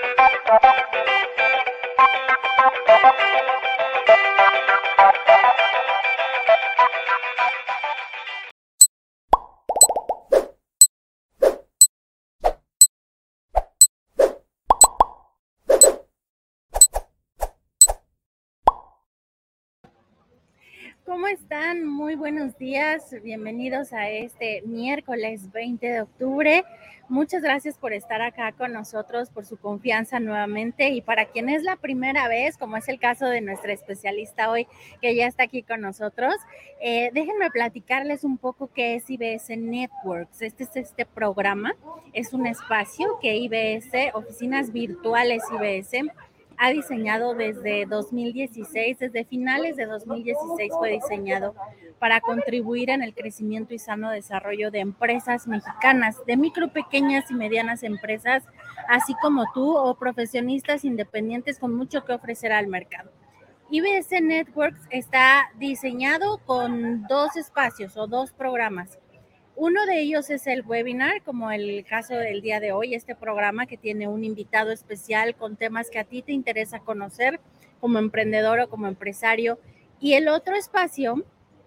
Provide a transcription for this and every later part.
¿Cómo están? Muy buenos días. Bienvenidos a este miércoles 20 de octubre. Muchas gracias por estar acá con nosotros, por su confianza nuevamente. Y para quien es la primera vez, como es el caso de nuestra especialista hoy, que ya está aquí con nosotros, eh, déjenme platicarles un poco qué es IBS Networks. Este es este programa. Es un espacio que IBS, Oficinas Virtuales IBS, ha diseñado desde 2016, desde finales de 2016 fue diseñado para contribuir en el crecimiento y sano desarrollo de empresas mexicanas, de micro, pequeñas y medianas empresas, así como tú o profesionistas independientes con mucho que ofrecer al mercado. IBS Networks está diseñado con dos espacios o dos programas. Uno de ellos es el webinar, como el caso del día de hoy, este programa que tiene un invitado especial con temas que a ti te interesa conocer como emprendedor o como empresario. Y el otro espacio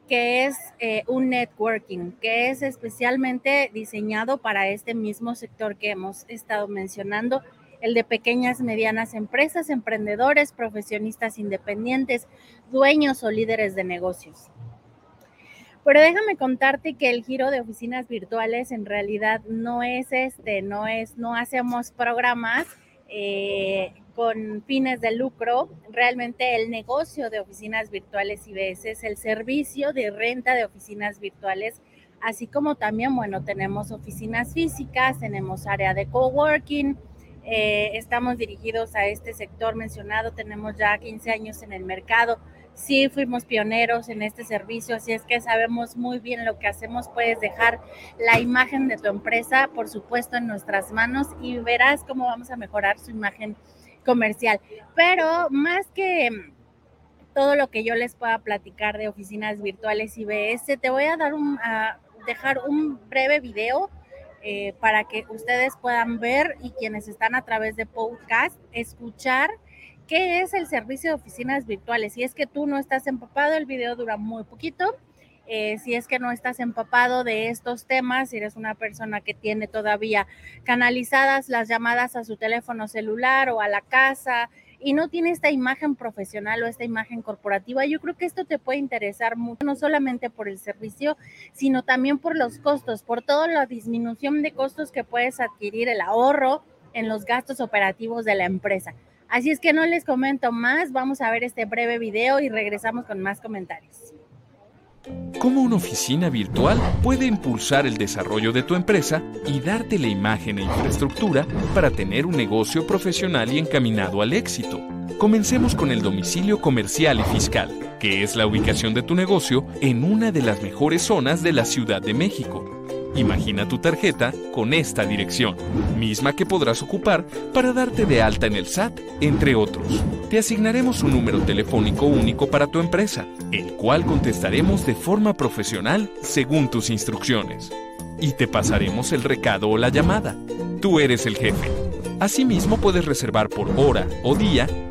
que es eh, un networking, que es especialmente diseñado para este mismo sector que hemos estado mencionando, el de pequeñas, medianas empresas, emprendedores, profesionistas independientes, dueños o líderes de negocios. Pero déjame contarte que el giro de oficinas virtuales en realidad no es este, no es, no hacemos programas eh, con fines de lucro. Realmente el negocio de oficinas virtuales IBS es el servicio de renta de oficinas virtuales, así como también, bueno, tenemos oficinas físicas, tenemos área de coworking. Eh, estamos dirigidos a este sector mencionado, tenemos ya 15 años en el mercado sí fuimos pioneros en este servicio, así es que sabemos muy bien lo que hacemos. Puedes dejar la imagen de tu empresa, por supuesto, en nuestras manos y verás cómo vamos a mejorar su imagen comercial. Pero más que todo lo que yo les pueda platicar de oficinas virtuales IBS, te voy a dar un, a dejar un breve video eh, para que ustedes puedan ver y quienes están a través de podcast, escuchar ¿Qué es el servicio de oficinas virtuales? Si es que tú no estás empapado, el video dura muy poquito. Eh, si es que no estás empapado de estos temas, si eres una persona que tiene todavía canalizadas las llamadas a su teléfono celular o a la casa y no tiene esta imagen profesional o esta imagen corporativa, yo creo que esto te puede interesar mucho, no solamente por el servicio, sino también por los costos, por toda la disminución de costos que puedes adquirir, el ahorro en los gastos operativos de la empresa. Así es que no les comento más, vamos a ver este breve video y regresamos con más comentarios. ¿Cómo una oficina virtual puede impulsar el desarrollo de tu empresa y darte la imagen e infraestructura para tener un negocio profesional y encaminado al éxito? Comencemos con el domicilio comercial y fiscal, que es la ubicación de tu negocio en una de las mejores zonas de la Ciudad de México Imagina tu tarjeta con esta dirección, misma que podrás ocupar para darte de alta en el SAT, entre otros. Te asignaremos un número telefónico único para tu empresa, el cual contestaremos de forma profesional según tus instrucciones. Y te pasaremos el recado o la llamada. Tú eres el jefe. Asimismo puedes reservar por hora o día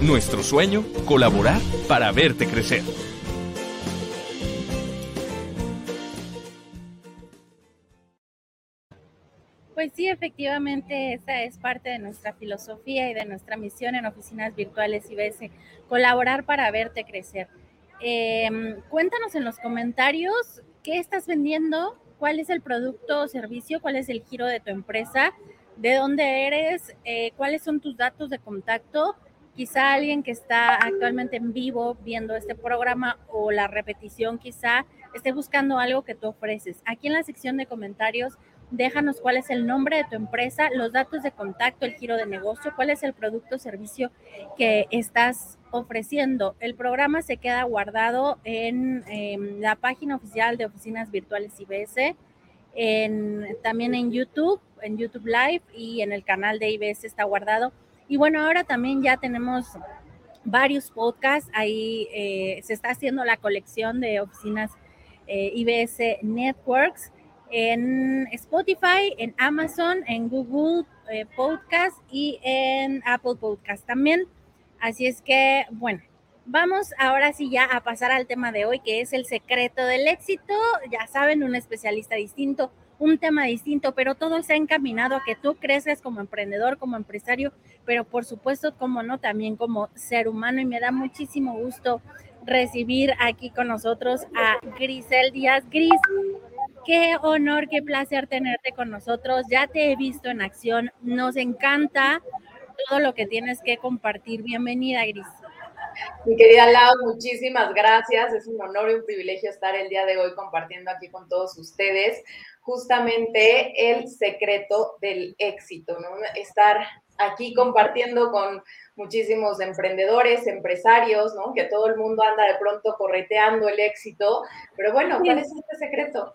Nuestro sueño, colaborar para verte crecer. Pues sí, efectivamente, esa es parte de nuestra filosofía y de nuestra misión en oficinas virtuales IBS, colaborar para verte crecer. Em, cuéntanos en los comentarios qué estás vendiendo, cuál es el producto o servicio, cuál es el giro de tu empresa, de dónde eres, eh, cuáles son tus datos de contacto quizá alguien que está actualmente en vivo viendo este programa o la repetición quizá esté buscando algo que tú ofreces. Aquí en la sección de comentarios Déjanos cuál es el nombre de tu empresa, los datos de contacto, el giro de negocio, cuál es el producto o servicio que estás ofreciendo. El programa se queda guardado en, la página oficial de Oficinas Virtuales IBS, también en YouTube, en YouTube Live y en el canal de IBS está guardado. Y bueno, ahora también ya tenemos varios podcasts, ahí eh, se está haciendo la colección de oficinas eh, IBS Networks en Spotify, en Amazon, en Google eh, Podcast y en Apple Podcast también. Así es que, bueno, vamos ahora sí ya a pasar al tema de hoy, que es el secreto del éxito. Ya saben, un especialista distinto, un tema distinto, pero todo está encaminado a que tú creces como emprendedor, como empresario, pero por supuesto, como no, también como ser humano. Y me da muchísimo gusto recibir aquí con nosotros a Grisel Díaz. Gris, Qué honor, qué placer tenerte con nosotros. Ya te he visto en acción. Nos encanta todo lo que tienes que compartir. Bienvenida, Gris. Mi querida Lau, muchísimas gracias. Es un honor y un privilegio estar el día de hoy compartiendo aquí con todos ustedes justamente el secreto del éxito, ¿no? Estar aquí compartiendo con muchísimos emprendedores, empresarios, ¿no? Que todo el mundo anda de pronto correteando el éxito. Pero bueno, ¿cuál es este secreto?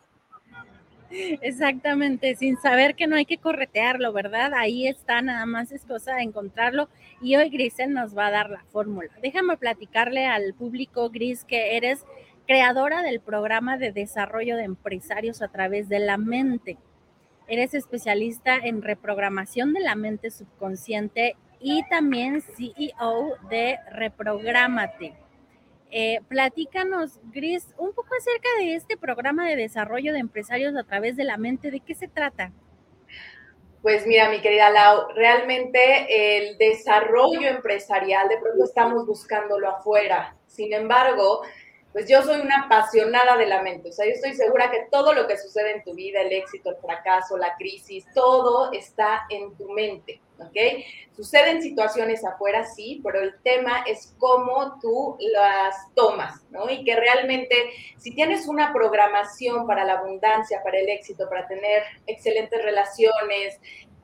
Exactamente, sin saber que no hay que corretearlo, ¿verdad? Ahí está, nada más es cosa de encontrarlo. Y hoy Grisel nos va a dar la fórmula. Déjame platicarle al público, Gris, que eres creadora del programa de desarrollo de empresarios a través de la mente. Eres especialista en reprogramación de la mente subconsciente y también CEO de Reprogramate. Eh, platícanos, Gris, un poco acerca de este programa de desarrollo de empresarios a través de la mente. ¿De qué se trata? Pues mira, mi querida Lau, realmente el desarrollo empresarial, de pronto estamos buscándolo afuera. Sin embargo, pues yo soy una apasionada de la mente. O sea, yo estoy segura que todo lo que sucede en tu vida, el éxito, el fracaso, la crisis, todo está en tu mente. ¿ok? Suceden situaciones afuera, sí, pero el tema es cómo tú las tomas, ¿no? Y que realmente, si tienes una programación para la abundancia, para el éxito, para tener excelentes relaciones,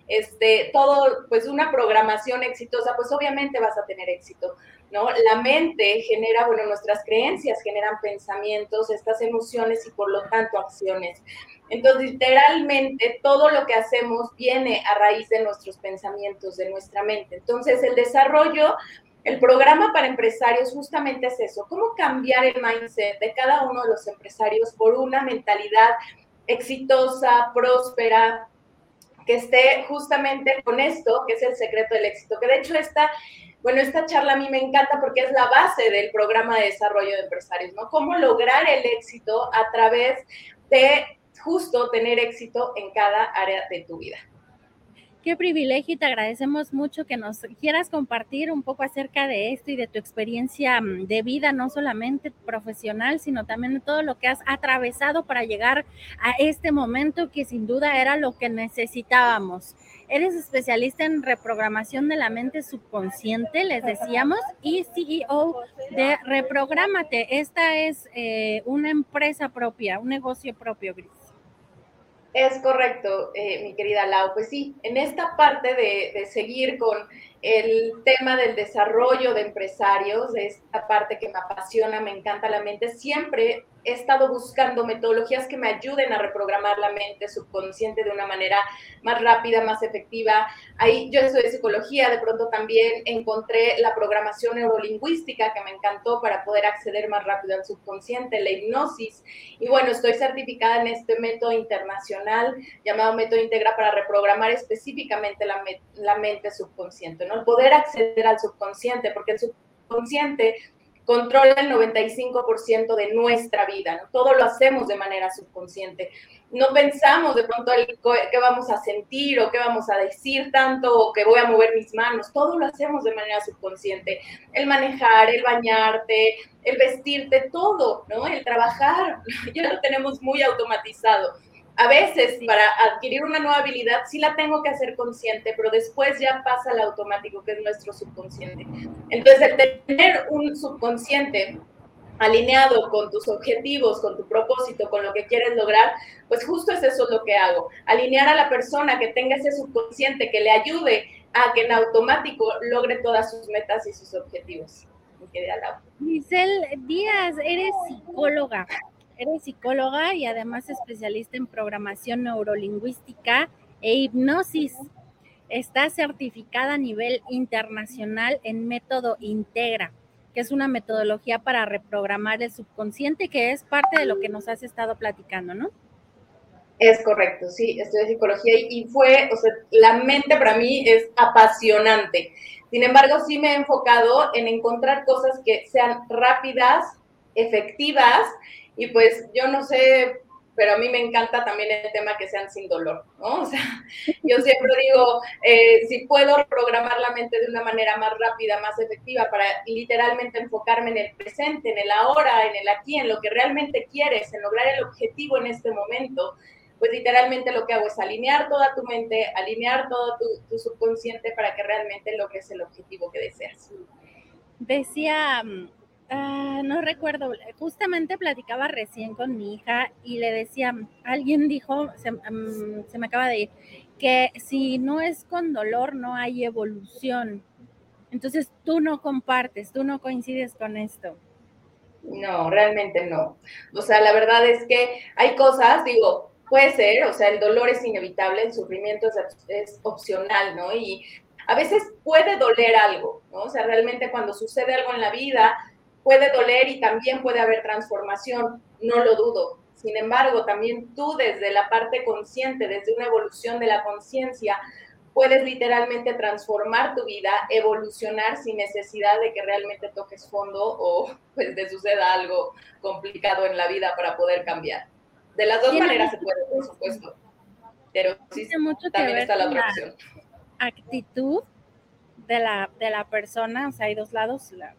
este, todo, pues una programación exitosa, pues obviamente vas a tener éxito, ¿no? La mente genera, bueno, nuestras creencias generan pensamientos, estas emociones y por lo tanto acciones. Entonces, literalmente, todo lo que hacemos viene a raíz de nuestros pensamientos, de nuestra mente. Entonces, el desarrollo, el programa para empresarios justamente es eso, cómo cambiar el mindset de cada uno de los empresarios por una mentalidad exitosa, próspera, que esté justamente con esto, que es el secreto del éxito, que de hecho esta, bueno, esta charla a mí me encanta porque es la base del programa de desarrollo de empresarios, ¿no? Cómo lograr el éxito a través de justo tener éxito en cada área de tu vida. Qué privilegio y te agradecemos mucho que nos quieras compartir un poco acerca de esto y de tu experiencia mm, de vida, no solamente profesional, sino también de todo lo que has atravesado para llegar a este momento que sin duda era lo que necesitábamos. Eres especialista en reprogramación de la mente subconsciente, les decíamos, y CEO de Reprogramate. Esta es eh, una empresa propia, un negocio propio, Gris. Es correcto, eh, mi querida Lau. Pues sí, en esta parte de, de, seguir con el tema del desarrollo de empresarios, de esta parte que me apasiona, me encanta la mente, siempre he estado buscando metodologías que me ayuden a reprogramar la mente subconsciente de una manera más rápida, más efectiva. Ahí yo estudié psicología, de pronto también encontré la programación neurolingüística que me encantó para poder acceder más rápido al subconsciente, la hipnosis. Y bueno, estoy certificada en este método internacional llamado método Integra para reprogramar específicamente la, la mente subconsciente, El poder acceder al subconsciente, porque el subconsciente controla el 95% de nuestra vida. Todo lo hacemos de manera subconsciente. No pensamos de pronto qué vamos a sentir o qué vamos a decir tanto o que voy a mover mis manos, todo lo hacemos de manera subconsciente. El manejar, el bañarte, el vestirte, todo, ¿no? El trabajar, ya lo tenemos muy automatizado a veces para adquirir una nueva habilidad sí la tengo que hacer consciente, pero después ya pasa al automático, que es nuestro subconsciente. Entonces, el tener un subconsciente alineado con tus objetivos, con tu propósito, con lo que quieres lograr, pues justo es eso lo que hago. Alinear a la persona que tenga ese subconsciente, que le ayude a que en automático logre todas sus metas y sus objetivos. Giselle Díaz, eres psicóloga. Eres psicóloga y además especialista en programación neurolingüística e hipnosis. Está certificada a nivel internacional en método Integra que es una metodología para reprogramar el subconsciente, que es parte de lo que nos has estado platicando, ¿no? Es correcto, sí, estudié psicología y fue, o sea, la mente para mí es apasionante. Sin embargo, sí me he enfocado en encontrar cosas que sean rápidas, efectivas, y pues yo no sé pero a mí me encanta también el tema que sean sin dolor, ¿no? O sea, yo siempre digo, eh, si puedo programar la mente de una manera más rápida, más efectiva, para literalmente enfocarme en el presente, en el ahora, en el aquí, en lo que realmente quieres, en lograr el objetivo en este momento, pues literalmente lo que hago es alinear toda tu mente, alinear todo tu, tu subconsciente para que realmente logres el objetivo que deseas. Decía Ah, no recuerdo, justamente platicaba recién con mi hija y le decía, alguien dijo, se, mm, se, me acaba de ir, que si no es con dolor no hay evolución. Entonces tú no compartes, tú no coincides con esto. No, realmente no. O sea, la verdad es que hay cosas, digo, puede ser, o sea, el dolor es inevitable, el sufrimiento es, es opcional, ¿no? Y a veces puede doler algo, ¿no? O sea, realmente cuando sucede algo en la vida, puede doler y también puede haber transformación, no lo dudo. Sin embargo, también tú desde la parte consciente, desde una evolución de la conciencia, puedes literalmente transformar tu vida, evolucionar sin necesidad de que realmente toques fondo o pues te suceda algo complicado en la vida para poder cambiar. De las dos maneras se puede, por supuesto. Pero sí, también está la otra opción. Actitud de la, de la persona, o sea, hay dos lados, la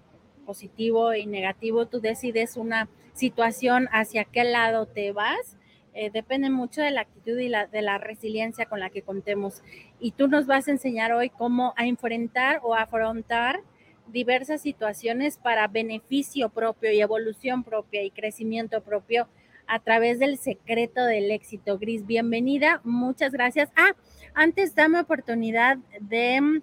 positivo y negativo, tú decides una situación hacia qué lado te vas. Eh, depende mucho de la actitud y de la resiliencia con la que contemos. Y tú nos vas a enseñar hoy cómo a enfrentar o afrontar diversas situaciones para beneficio propio y evolución propia y crecimiento propio a través del secreto del éxito. Gris, bienvenida, muchas gracias. Ah, antes dame oportunidad de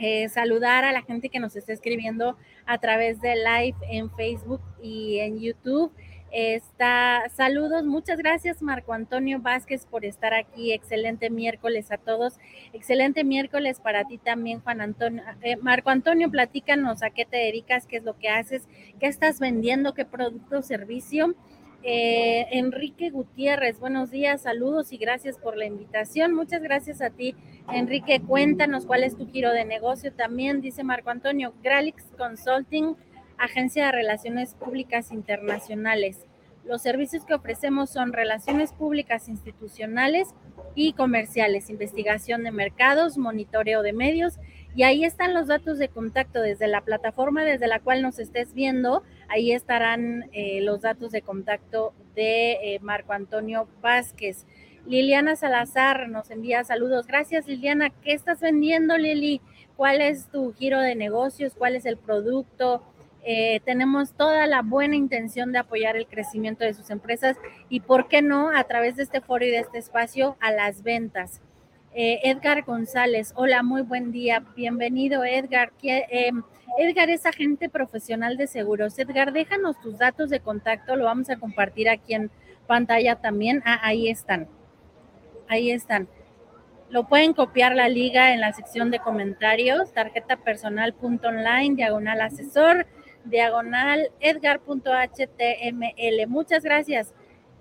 eh, saludar a la gente que nos está escribiendo a través de live en Facebook y en YouTube. Está, saludos, muchas gracias Marco Antonio Vázquez por estar aquí. Excelente miércoles a todos. Excelente miércoles para ti también, Juan Antonio. Eh, Marco Antonio, platícanos a qué te dedicas, qué es lo que haces, qué estás vendiendo, qué producto o servicio. Eh, Enrique Gutiérrez, buenos días, saludos y gracias por la invitación. Muchas gracias a ti, Enrique. Cuéntanos cuál es tu giro de negocio también, dice Marco Antonio. Gralix Consulting, Agencia de Relaciones Públicas Internacionales. Los servicios que ofrecemos son relaciones públicas institucionales y comerciales, investigación de mercados, monitoreo de medios y ahí están los datos de contacto desde la plataforma desde la cual nos estés viendo. Ahí estarán eh, los datos de contacto de eh, Marco Antonio Vázquez. Liliana Salazar nos envía saludos. Gracias, Liliana. ¿Qué estás vendiendo, Lili? ¿Cuál es tu giro de negocios? ¿Cuál es el producto? Eh, tenemos toda la buena intención de apoyar el crecimiento de sus empresas y, ¿por qué no?, a través de este foro y de este espacio, a las ventas. Eh, Edgar González, hola, muy buen día. Bienvenido, Edgar. Em, Edgar es agente profesional de seguros. Edgar, déjanos tus datos de contacto, lo vamos a compartir aquí en pantalla también. Ah, ahí están. Ahí están. Lo pueden copiar la liga en la sección de comentarios, tarjeta personal.online, diagonal asesor, diagonal edgar.html. Muchas gracias.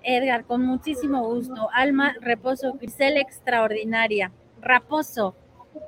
Edgar, con muchísimo gusto. Alma Reposo, Grisel Extraordinaria. Raposo,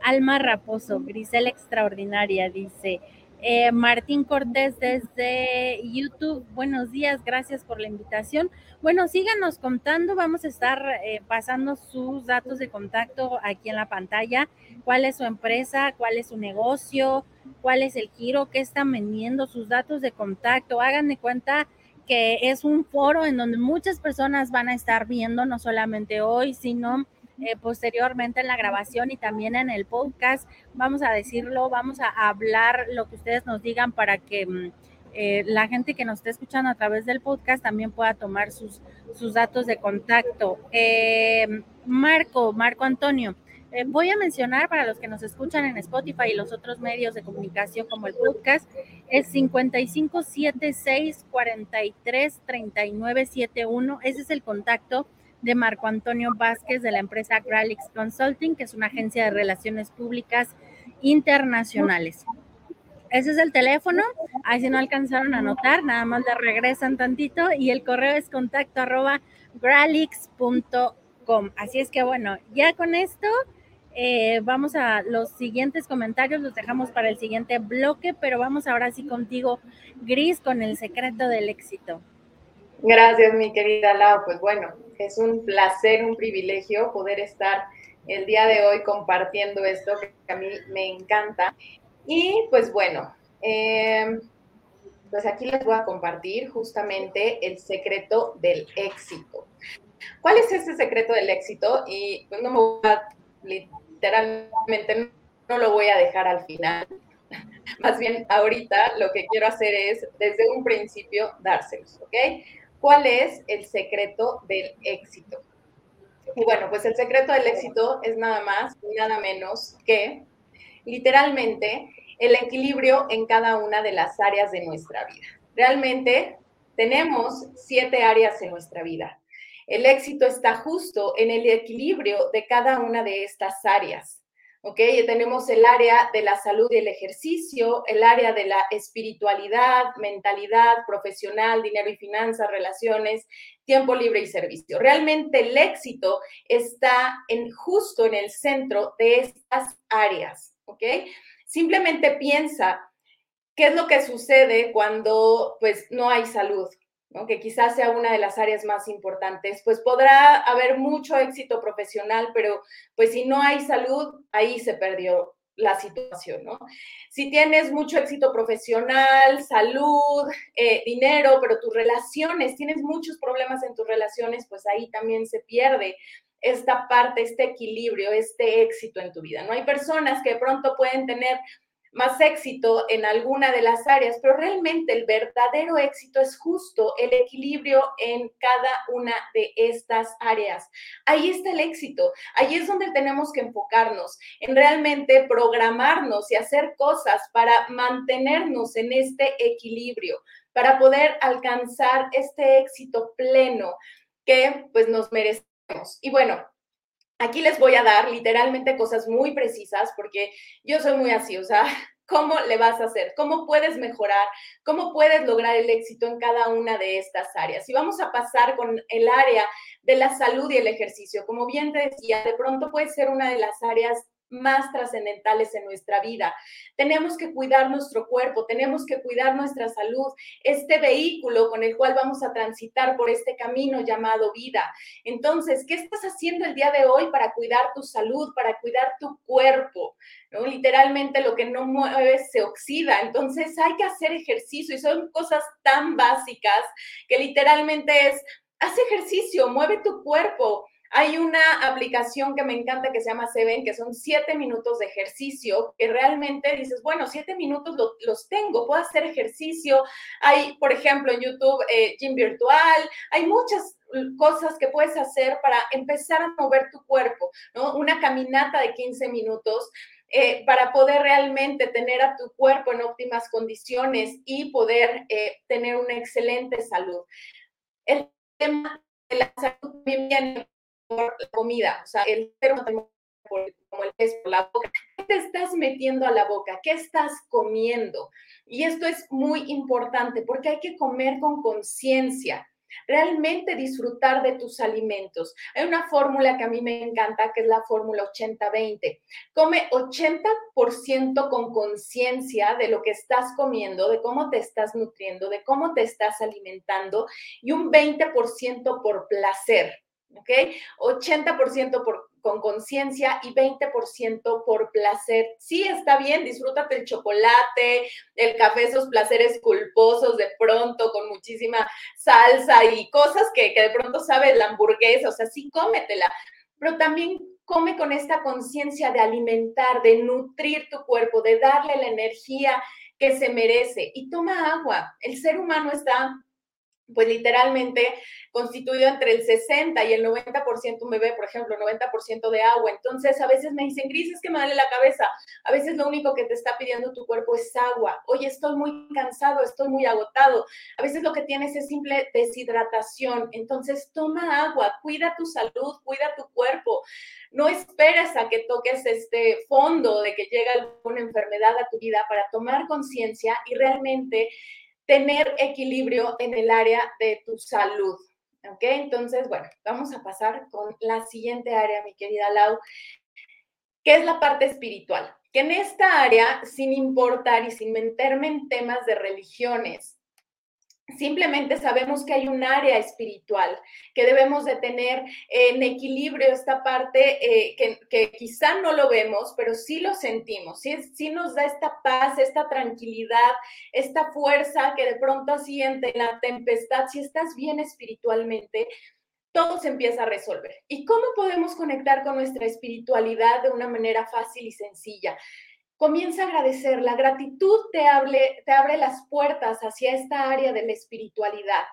Alma Raposo, Grisel Extraordinaria, dice. Eh, Martín Cortés desde YouTube, buenos días, gracias por la invitación. Bueno, síganos contando, vamos a estar eh, pasando sus datos de contacto aquí en la pantalla, cuál es su empresa, cuál es su negocio, cuál es el giro, qué están vendiendo, sus datos de contacto, hagan de cuenta que es un foro en donde muchas personas van a estar viendo, no solamente hoy, sino eh, posteriormente en la grabación y también en el podcast. Vamos a decirlo, vamos a hablar lo que ustedes nos digan para que mm, eh, la gente que nos esté escuchando a través del podcast también pueda tomar sus, sus datos de contacto. Eh, Marco, Marco Antonio, eh, voy a mencionar para los que nos escuchan en Spotify y los otros medios de comunicación como el podcast, es 5576 43 3971. Ese es el contacto de Marco Antonio Vázquez de la empresa Gralix Consulting, que es una agencia de relaciones públicas internacionales. Ese es el teléfono. Ahí si no alcanzaron a anotar, nada más le regresan tantito y el correo es contacto arroba. Así es que bueno, ya con esto eh, vamos a los siguientes comentarios, los dejamos para el siguiente bloque, pero vamos ahora sí contigo, Gris, con el secreto del éxito. Gracias, mi querida Lau. Pues bueno, es un placer, un privilegio poder estar el día de hoy compartiendo esto que a mí me encanta. Y pues bueno, em, pues aquí les voy a compartir justamente el secreto del éxito. ¿Cuál es ese secreto del éxito? Y pues no me voy a literalmente no lo voy a dejar al final. Más bien, ahorita lo que quiero hacer es, desde un principio, dárselos, ¿ok? ¿Cuál es el secreto del éxito? Y bueno, pues el secreto del éxito es nada más y nada menos que, literalmente, el equilibrio en cada una de las áreas de nuestra vida. Realmente tenemos siete áreas en nuestra vida. El éxito está justo en el equilibrio de cada una de estas áreas. ¿Ok? tenemos el área de la salud y el ejercicio, el área de la espiritualidad, mentalidad, profesional, dinero y finanzas, relaciones, tiempo libre y servicio. Realmente el éxito está justo en el centro de estas áreas, ¿ok? Simplemente piensa qué es lo que sucede cuando pues no hay salud, que quizás sea una de las áreas más importantes, pues podrá haber mucho éxito profesional, pero pues si no hay salud, ahí se perdió la situación, ¿no? Si tienes mucho éxito profesional, salud, eh, dinero, pero tus relaciones, tienes muchos problemas en tus relaciones, pues ahí también se pierde esta parte, este equilibrio, este éxito en tu vida, ¿no? Hay personas que de pronto pueden tener más éxito en alguna de las áreas, pero realmente el verdadero éxito es justo el equilibrio en cada una de estas áreas. Ahí está el éxito, ahí es donde tenemos que enfocarnos, en realmente programarnos y hacer cosas para mantenernos en este equilibrio, para poder alcanzar este éxito pleno que pues nos merecemos. Y bueno, Aquí les voy a dar literalmente cosas muy precisas porque yo soy muy así, o sea, ¿cómo le vas a hacer? ¿Cómo puedes mejorar? ¿Cómo puedes lograr el éxito en cada una de estas áreas? Y vamos a pasar con el área de la salud y el ejercicio. Como bien te decía, de pronto puede ser una de las áreas más trascendentales en nuestra vida. Tenemos que cuidar nuestro cuerpo, tenemos que cuidar nuestra salud, este vehículo con el cual vamos a transitar por este camino llamado vida. Entonces, ¿qué estás haciendo el día de hoy para cuidar tu salud, para cuidar tu cuerpo? Literalmente lo que no mueve se oxida, entonces hay que hacer ejercicio y son cosas tan básicas que literalmente es, haz ejercicio, mueve tu cuerpo, hay una aplicación que me encanta que se llama Seven, que son siete minutos de ejercicio, que realmente dices, bueno, siete minutos los tengo, puedo hacer ejercicio. Hay, por ejemplo, en YouTube, eh, gym virtual, hay muchas cosas que puedes hacer para empezar a mover tu cuerpo, ¿no? Una caminata de 15 minutos. Eh, para poder realmente tener a tu cuerpo en óptimas condiciones y poder eh, tener una excelente salud. El tema de la salud también viene la comida, o sea, el ser como el pez por la boca. ¿Qué te estás metiendo a la boca? ¿Qué estás comiendo? Y esto es muy importante porque hay que comer con conciencia realmente disfrutar de tus alimentos. Hay una fórmula que a mí me encanta, que es la fórmula 80-20. Come 80% con conciencia de lo que estás comiendo, de cómo te estás nutriendo, de cómo te estás alimentando y un 20% por placer. ¿Ok? 80% por, con conciencia y 20% por placer. Sí, está bien, disfrútate el chocolate, el café, esos placeres culposos de pronto con muchísima salsa y cosas que, que de pronto sabe la hamburguesa, o sea, sí, cómetela, pero también come con esta conciencia de alimentar, de nutrir tu cuerpo, de darle la energía que se merece y toma agua. El ser humano está pues literalmente constituido entre el 60 y el 90% un bebé, por ejemplo, 90% de agua. Entonces, a veces me dicen, Gris, es que me duele la cabeza. A veces lo único que te está pidiendo tu cuerpo es agua. Oye, estoy muy cansado, estoy muy agotado. A veces lo que tienes es simple deshidratación. Entonces, toma agua, cuida tu salud, cuida tu cuerpo. No esperes a que toques este fondo de que llegue alguna enfermedad a tu vida para tomar conciencia y realmente tener equilibrio en el área de tu salud. ¿Ok? Entonces, bueno, vamos a pasar con la siguiente área, mi querida Lau, que es la parte espiritual. Que en esta área, sin importar y sin meterme en temas de religiones, Simplemente sabemos que hay un área espiritual, que debemos de tener en equilibrio esta parte eh, que, quizá no lo vemos, pero sí lo sentimos, sí, sí, nos da esta paz, esta tranquilidad, esta fuerza que de pronto siente la tempestad, si estás bien espiritualmente, todo se empieza a resolver. ¿Y cómo podemos conectar con nuestra espiritualidad de una manera fácil y sencilla? Comienza a agradecer. La gratitud te, te abre las puertas hacia esta área de la espiritualidad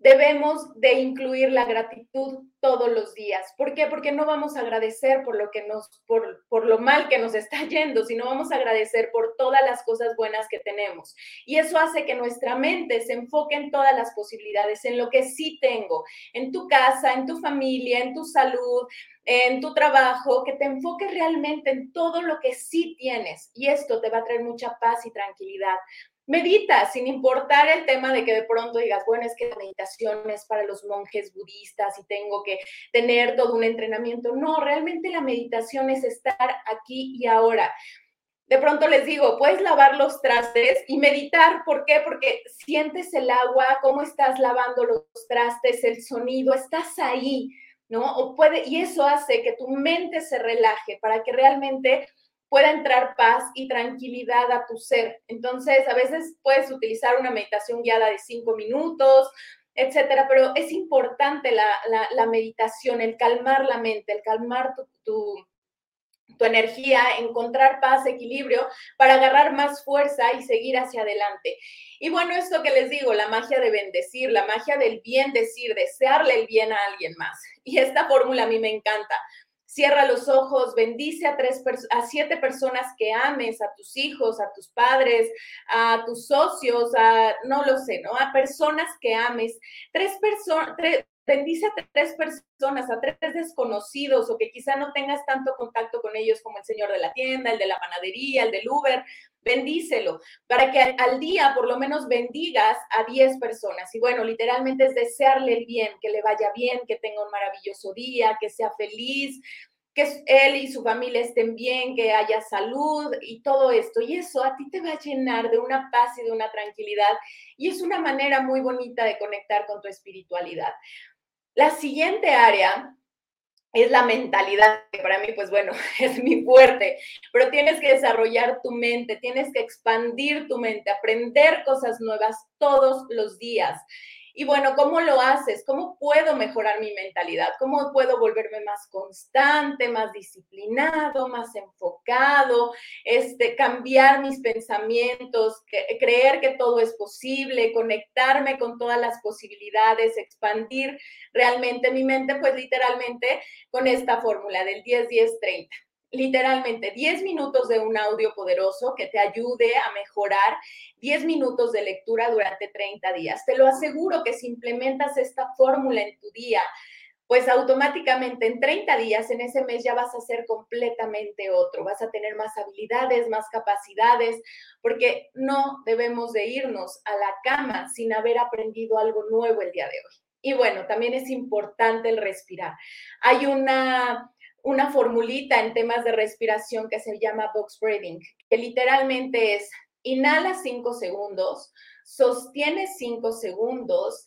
debemos de incluir la gratitud todos los días. ¿Por qué? Porque no vamos a agradecer por lo que nos, por, por, lo mal que nos está yendo, sino vamos a agradecer por todas las cosas buenas que tenemos. Y eso hace que nuestra mente se enfoque en todas las posibilidades, en lo que sí tengo, en tu casa, en tu familia, en tu salud, en tu trabajo, que te enfoques realmente en todo lo que sí tienes. Y esto te va a traer mucha paz y tranquilidad medita, sin importar el tema de que de pronto digas, bueno, es que la meditación es para los monjes budistas y tengo que tener todo un entrenamiento. No, realmente la meditación es estar aquí y ahora. De pronto les digo, puedes lavar los trastes y meditar. ¿Por qué? Porque sientes el agua, cómo estás lavando los trastes, el sonido, estás ahí, ¿no? O puede, y eso hace que tu mente se relaje para que realmente pueda entrar paz y tranquilidad a tu ser. Entonces, a veces puedes utilizar una meditación guiada de cinco minutos, etcétera, pero es importante la, meditación, el calmar la mente, el calmar tu, tu energía, encontrar paz, equilibrio, para agarrar más fuerza y seguir hacia adelante. Y bueno, esto que les digo, la magia de bendecir, la magia del bien decir, desearle el bien a alguien más. Y esta fórmula a mí me encanta. Cierra los ojos, bendice a, tres, a siete personas que ames, a tus hijos, a tus padres, a tus socios, a, no lo sé, ¿no? A personas que ames. Tres personas, bendice a tres personas, a tres desconocidos o que quizá no tengas tanto contacto con ellos como el señor de la tienda, el de la panadería, el del Uber, bendícelo, para que al día por lo menos bendigas a diez personas. Y bueno, literalmente es desearle el bien, que le vaya bien, que tenga un maravilloso día, que sea feliz, que él y su familia estén bien, que haya salud y todo esto. Y eso a ti te va a llenar de una paz y de una tranquilidad. Y es una manera muy bonita de conectar con tu espiritualidad. La siguiente área es la mentalidad, que para mí, pues bueno, es mi fuerte, pero tienes que desarrollar tu mente, tienes que expandir tu mente, aprender cosas nuevas todos los días. Y bueno, ¿cómo lo haces? ¿Cómo puedo mejorar mi mentalidad? ¿Cómo puedo volverme más constante, más disciplinado, más enfocado, este, cambiar mis pensamientos, creer que todo es posible, conectarme con todas las posibilidades, expandir realmente mi mente? Pues literalmente con esta fórmula del 10-10-30 literalmente 10 minutos de un audio poderoso que te ayude a mejorar 10 minutos de lectura durante 30 días. Te lo aseguro que si implementas esta fórmula en tu día, pues automáticamente en 30 días, en ese mes ya vas a ser completamente otro, vas a tener más habilidades, más capacidades, porque no debemos de irnos a la cama sin haber aprendido algo nuevo el día de hoy. Y bueno, también es importante el respirar. Hay una una formulita en temas de respiración que se llama box breathing, que literalmente es inhala cinco segundos, sostiene cinco segundos,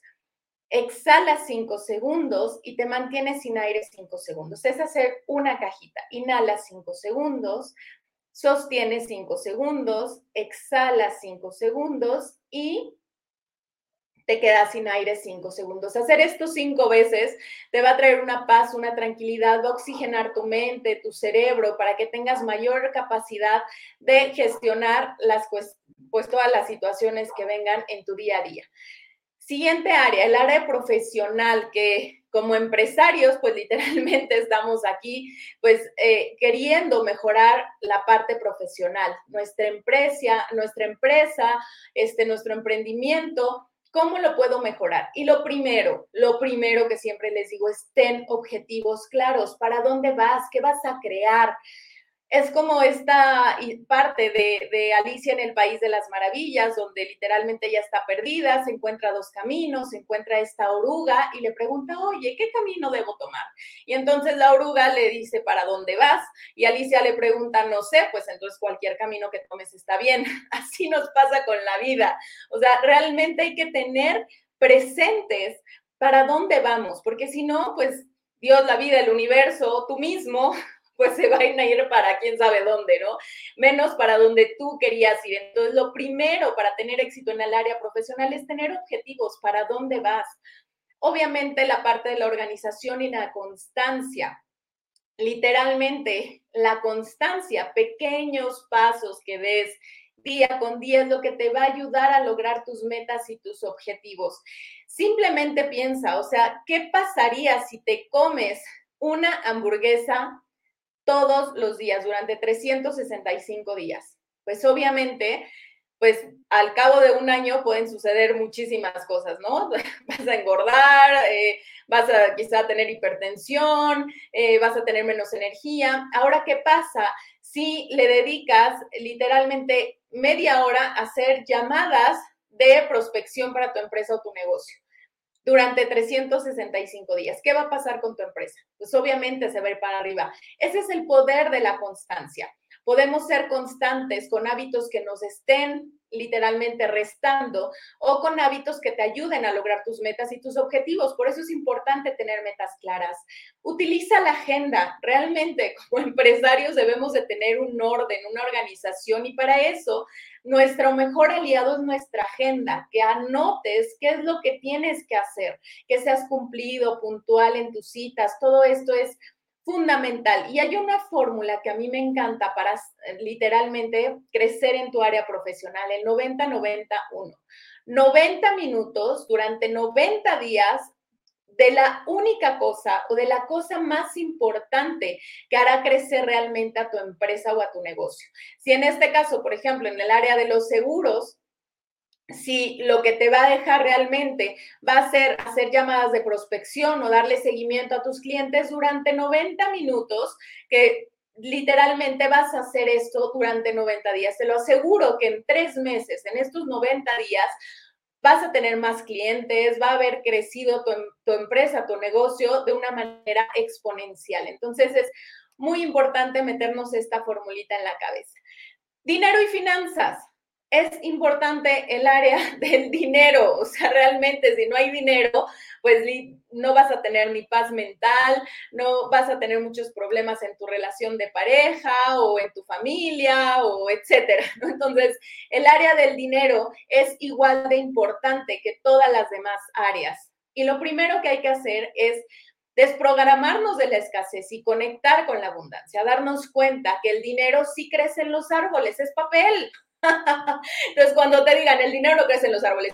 exhala cinco segundos y te mantienes sin aire cinco segundos. Es hacer una cajita. Inhala cinco segundos, sostiene cinco segundos, exhala cinco segundos y te quedas sin aire cinco segundos. Hacer esto cinco veces te va a traer una paz, una tranquilidad, va a oxigenar tu mente, tu cerebro, para que tengas mayor capacidad de gestionar las, pues, todas las situaciones que vengan en tu día a día. Siguiente área, el área profesional, que como empresarios, pues literalmente estamos aquí, pues eh, queriendo mejorar la parte profesional, nuestra empresa, nuestra empresa, este, nuestro emprendimiento, ¿Cómo lo puedo mejorar? Y lo primero, lo primero que siempre les digo es ten objetivos claros. ¿Para dónde vas? ¿Qué vas a crear? Es como esta parte de, Alicia en el País de las Maravillas, donde literalmente ella está perdida, se encuentra dos caminos, se encuentra esta oruga y le pregunta, oye, ¿qué camino debo tomar? Y entonces la oruga le dice, ¿para dónde vas? Y Alicia le pregunta, no sé, pues entonces cualquier camino que tomes está bien. Así nos pasa con la vida. O sea, realmente hay que tener presentes para dónde vamos, porque si no, pues Dios, la vida, el universo, tú mismo, pues se van a ir para quién sabe dónde, ¿no? Menos para donde tú querías ir. Entonces, lo primero para tener éxito en el área profesional es tener objetivos, para dónde vas. Obviamente, la parte de la organización y la constancia. Literalmente, la constancia, pequeños pasos que des día con día es lo que te va a ayudar a lograr tus metas y tus objetivos. Simplemente piensa, o sea, ¿qué pasaría si te comes una hamburguesa todos los días durante 365 días. Pues obviamente, pues al cabo de un año pueden suceder muchísimas cosas, ¿no? Vas a engordar, eh, vas a quizá tener hipertensión, eh, vas a tener menos energía. Ahora, ¿qué pasa si le dedicas literalmente media hora a hacer llamadas de prospección para tu empresa o tu negocio? Durante 365 días. ¿Qué va a pasar con tu empresa? Pues obviamente se va a ir para arriba. Ese es el poder de la constancia. Podemos ser constantes con hábitos que nos estén literalmente restando o con hábitos que te ayuden a lograr tus metas y tus objetivos. Por eso es importante tener metas claras. Utiliza la agenda. Realmente como empresarios debemos de tener un orden, una organización y para eso nuestro mejor aliado es nuestra agenda, que anotes qué es lo que tienes que hacer, que seas cumplido, puntual en tus citas. Todo esto es fundamental. Y hay una fórmula que a mí me encanta para eh, literalmente crecer en tu área profesional, el 90-90-1. 90 minutos durante 90 días de la única cosa o de la cosa más importante que hará crecer realmente a tu empresa o a tu negocio. Si en este caso, por ejemplo, en el área de los seguros, si lo que te va a dejar realmente va a ser hacer llamadas de prospección o darle seguimiento a tus clientes durante 90 minutos, que literalmente vas a hacer esto durante 90 días. Te lo aseguro que en tres meses, en estos 90 días, vas a tener más clientes, va a haber crecido tu, tu empresa, tu negocio de una manera exponencial. Entonces es muy importante meternos esta formulita en la cabeza. Dinero y finanzas es importante el área del dinero. O sea, realmente si no hay dinero, pues no vas a tener ni paz mental, no vas a tener muchos problemas en tu relación de pareja o en tu familia o etcétera. Entonces, el área del dinero es igual de importante que todas las demás áreas. Y lo primero que hay que hacer es desprogramarnos de la escasez y conectar con la abundancia, darnos cuenta que el dinero sí crece en los árboles, es papel. Entonces, cuando te digan el dinero no crece en los árboles,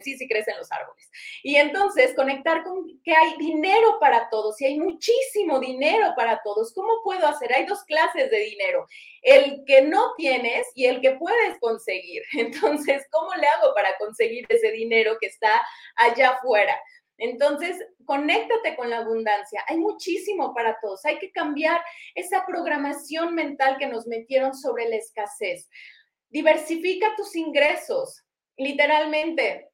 sí, sí crece en los árboles. Y entonces conectar con que hay dinero para todos y hay muchísimo dinero para todos. ¿Cómo puedo hacer? Hay dos clases de dinero, el que no tienes y el que puedes conseguir. Entonces, ¿cómo le hago para conseguir ese dinero que está allá afuera? Entonces, conéctate con la abundancia. Hay muchísimo para todos. Hay que cambiar esa programación mental que nos metieron sobre la escasez. Diversifica tus ingresos, literalmente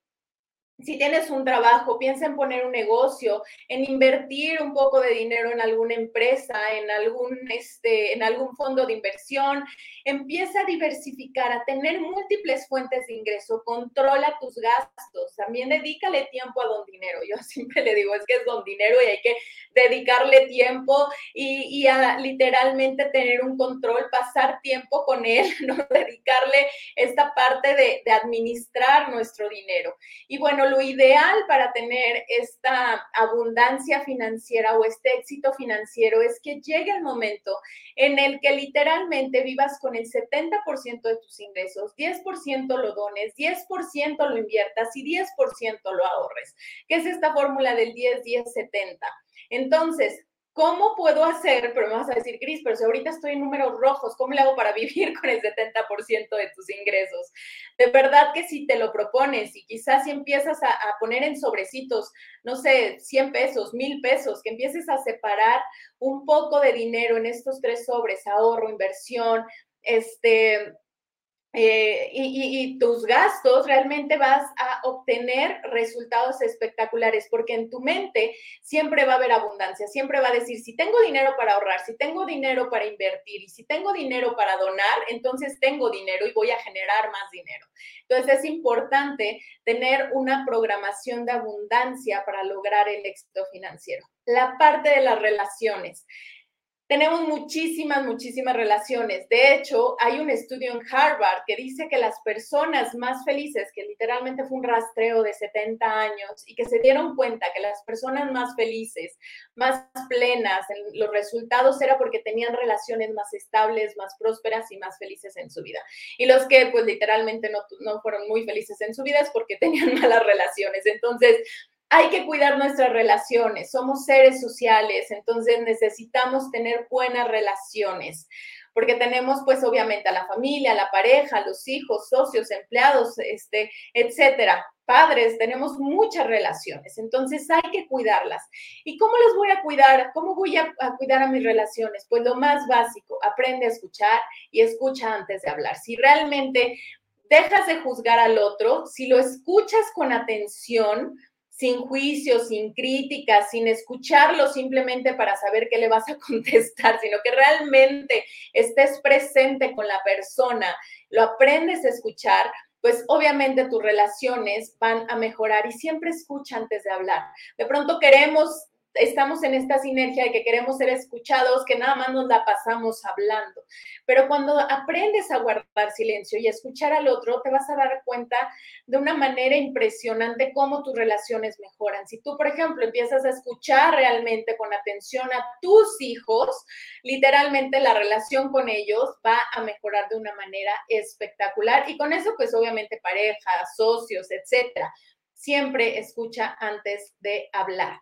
si tienes un trabajo, piensa en poner un negocio, en invertir un poco de dinero en alguna empresa, en algún, este, en algún fondo de inversión. Empieza a diversificar, a tener múltiples fuentes de ingreso. Controla tus gastos. También dedícale tiempo a don dinero. Yo siempre le digo, es que es don dinero y hay que dedicarle tiempo y, a literalmente tener un control, pasar tiempo con él, ¿no? dedicarle esta parte de, de administrar nuestro dinero. Y bueno, lo ideal para tener esta abundancia financiera o este éxito financiero es que llegue el momento en el que literalmente vivas con el 70% de tus ingresos, 10% lo dones, 10% lo inviertas y 10% lo ahorres, que es esta fórmula del 10-10-70. Entonces, ¿Cómo puedo hacer? Pero me vas a decir, Cris, pero si ahorita estoy en números rojos, ¿cómo le hago para vivir con el 70% de tus ingresos? De verdad que si te lo propones y quizás si empiezas a, poner en sobrecitos, no sé, 100 pesos, 1000 pesos, que empieces a separar un poco de dinero en estos tres sobres, ahorro, inversión, este, eh, y, tus gastos, realmente vas a obtener resultados espectaculares, porque en tu mente siempre va a haber abundancia, siempre va a decir, si tengo dinero para ahorrar, si tengo dinero para invertir y si tengo dinero para donar, entonces tengo dinero y voy a generar más dinero. Entonces es importante tener una programación de abundancia para lograr el éxito financiero. La parte de las relaciones tenemos muchísimas, muchísimas relaciones. De hecho, hay un estudio en Harvard que dice que las personas más felices, que literalmente fue un rastreo de 70 años y que se dieron cuenta que las personas más felices, más plenas, los resultados era porque tenían relaciones más estables, más prósperas y más felices en su vida. Y los que pues literalmente no, no fueron muy felices en su vida es porque tenían malas relaciones. Entonces, hay que cuidar nuestras relaciones, somos seres sociales, entonces necesitamos tener buenas relaciones, porque tenemos pues obviamente a la familia, a la pareja, a los hijos, socios, empleados, este, etcétera, padres, tenemos muchas relaciones, entonces hay que cuidarlas. ¿Y cómo las voy a cuidar? ¿Cómo voy a, a cuidar a mis relaciones? Pues lo más básico, aprende a escuchar y escucha antes de hablar. Si realmente dejas de juzgar al otro, si lo escuchas con atención, sin juicio, sin crítica, sin escucharlo simplemente para saber qué le vas a contestar, sino que realmente estés presente con la persona, lo aprendes a escuchar, pues obviamente tus relaciones van a mejorar y siempre escucha antes de hablar. De pronto queremos estamos en esta sinergia de que queremos ser escuchados, que nada más nos la pasamos hablando. Pero cuando aprendes a guardar silencio y a escuchar al otro, te vas a dar cuenta de una manera impresionante cómo tus relaciones mejoran. Si tú, por ejemplo, empiezas a escuchar realmente con atención a tus hijos, literalmente la relación con ellos va a mejorar de una manera espectacular. Y con eso, pues obviamente pareja, socios, etcétera. Siempre escucha antes de hablar.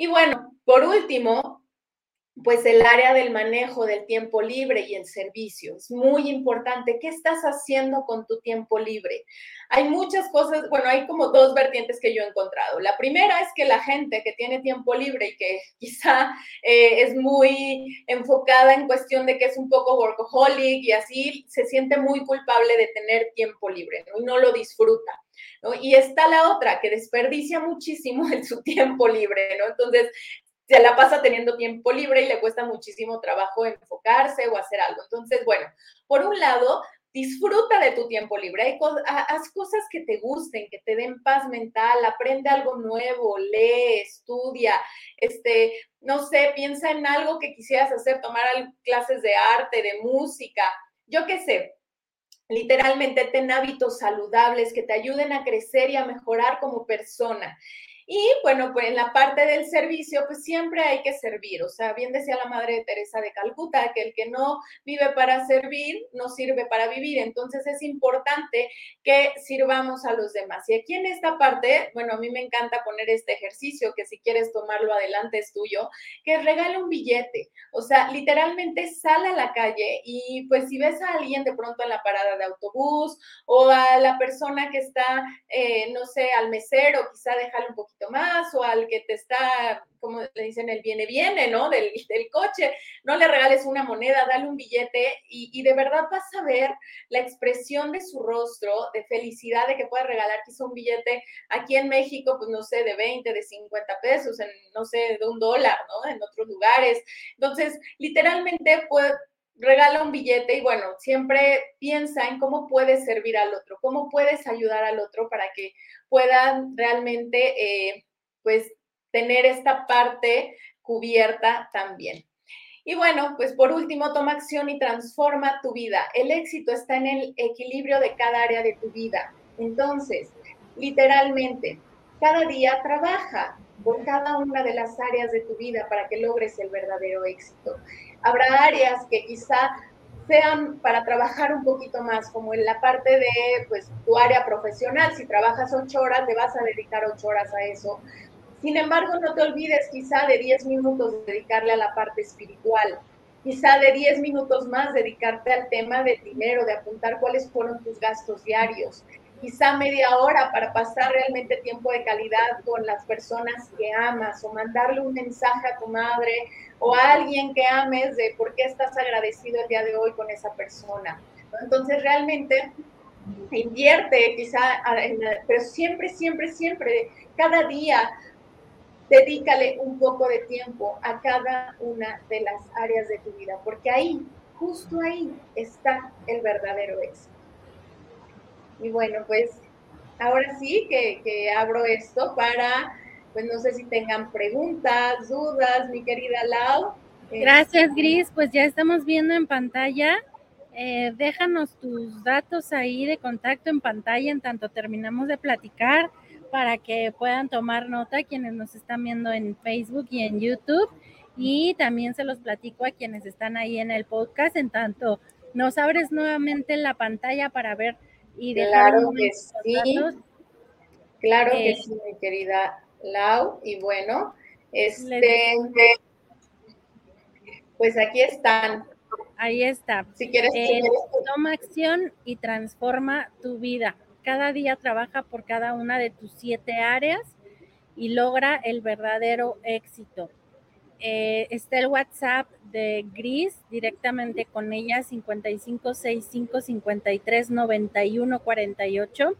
Y bueno, por último, pues el área del manejo del tiempo libre y el servicio. Es muy importante. ¿Qué estás haciendo con tu tiempo libre? Hay muchas cosas, bueno, hay como dos vertientes que yo he encontrado. La primera es que la gente que tiene tiempo libre y que quizá eh, es muy enfocada en cuestión de que es un poco workaholic y así, se siente muy culpable de tener tiempo libre y no lo disfruta. Y está la otra, que desperdicia muchísimo en su tiempo libre, ¿no? Entonces, se la pasa teniendo tiempo libre y le cuesta muchísimo trabajo enfocarse o hacer algo. Entonces, bueno, por un lado, disfruta de tu tiempo libre, haz cosas que te gusten, que te den paz mental, aprende algo nuevo, lee, estudia, este, no sé, piensa en algo que quisieras hacer, tomar clases de arte, de música, yo qué sé, literalmente ten hábitos saludables que te ayuden a crecer y a mejorar como persona. Y bueno, pues en la parte del servicio, pues siempre hay que servir. O sea, bien decía la madre Teresa de Calcuta, que el que no vive para servir, no sirve para vivir. Entonces es importante que sirvamos a los demás. Y aquí en esta parte, bueno, a mí me encanta poner este ejercicio, que si quieres tomarlo adelante es tuyo, que regala un billete. O sea, literalmente sale a la calle y pues si ves a alguien de pronto en la parada de autobús o a la persona que está, eh, no sé, al mesero, quizá déjale un poquito más o al que te está, como le dicen, el viene, viene, ¿no? Del, coche, no le regales una moneda, dale un billete y, de verdad vas a ver la expresión de su rostro de felicidad de que puede regalar quizá un billete aquí en México, pues no sé, de 20, de 50 pesos, en, no sé, de un dólar, ¿no? En otros lugares. Entonces, literalmente, pues regala un billete y bueno, siempre piensa en cómo puedes servir al otro, cómo puedes ayudar al otro para que puedan realmente, eh, pues, tener esta parte cubierta también. Y bueno, pues por último, toma acción y transforma tu vida. El éxito está en el equilibrio de cada área de tu vida. Entonces, literalmente, cada día trabaja por cada una de las áreas de tu vida para que logres el verdadero éxito. Habrá áreas que quizá sean para trabajar un poquito más, como en la parte de pues, tu área profesional. Si trabajas ocho horas, le vas a dedicar ocho horas a eso. Sin embargo, no te olvides quizá de diez minutos de dedicarle a la parte espiritual, quizá de diez minutos más dedicarte al tema del dinero, de apuntar cuáles fueron tus gastos diarios, quizá media hora para pasar realmente tiempo de calidad con las personas que amas o mandarle un mensaje a tu madre o a alguien que ames de por qué estás agradecido el día de hoy con esa persona. Entonces realmente invierte quizá, pero siempre, siempre, siempre, cada día dedícale un poco de tiempo a cada una de las áreas de tu vida, porque ahí, justo ahí está el verdadero éxito. Y bueno, pues ahora sí que, abro esto para, pues no sé si tengan preguntas, dudas, mi querida Lau. Gracias, Gris. Pues ya estamos viendo en pantalla. Eh, déjanos tus datos ahí de contacto en pantalla en tanto terminamos de platicar para que puedan tomar nota quienes nos están viendo en Facebook y en YouTube. Y también se los platico a quienes están ahí en el podcast en tanto nos abres nuevamente la pantalla para ver y claro que sí. Claro que sí, mi querida Lau. Y bueno, este, pues aquí están. Ahí está. Si quieres, eh, toma acción y transforma tu vida. Cada día trabaja por cada una de tus siete áreas y logra el verdadero éxito. Eh, está el WhatsApp de Gris directamente con ella 5565 53 91 48.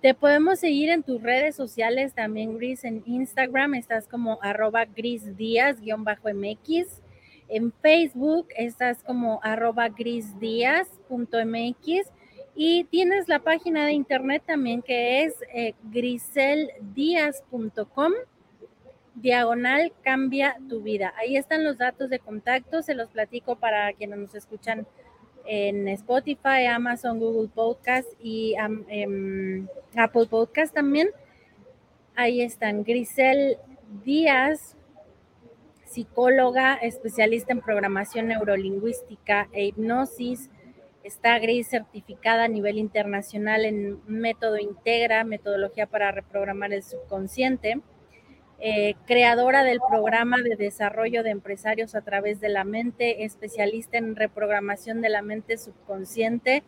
Te podemos seguir en tus redes sociales también, Gris, en Instagram estás como arroba Gris Díaz MX. En Facebook estás como arroba grisdíaz.mx y tienes la página de internet también que es eh, diagonal cambia tu vida. Ahí están los datos de contacto, se los platico para quienes nos escuchan en Spotify, Amazon, Google Podcast y em, Apple Podcast también. Ahí están Grisel Díaz, psicóloga, especialista en programación neurolingüística e hipnosis. Está Gris certificada a nivel internacional en método Integra, metodología para reprogramar el subconsciente eh, creadora del programa de desarrollo de empresarios a través de la mente, especialista en reprogramación de la mente subconsciente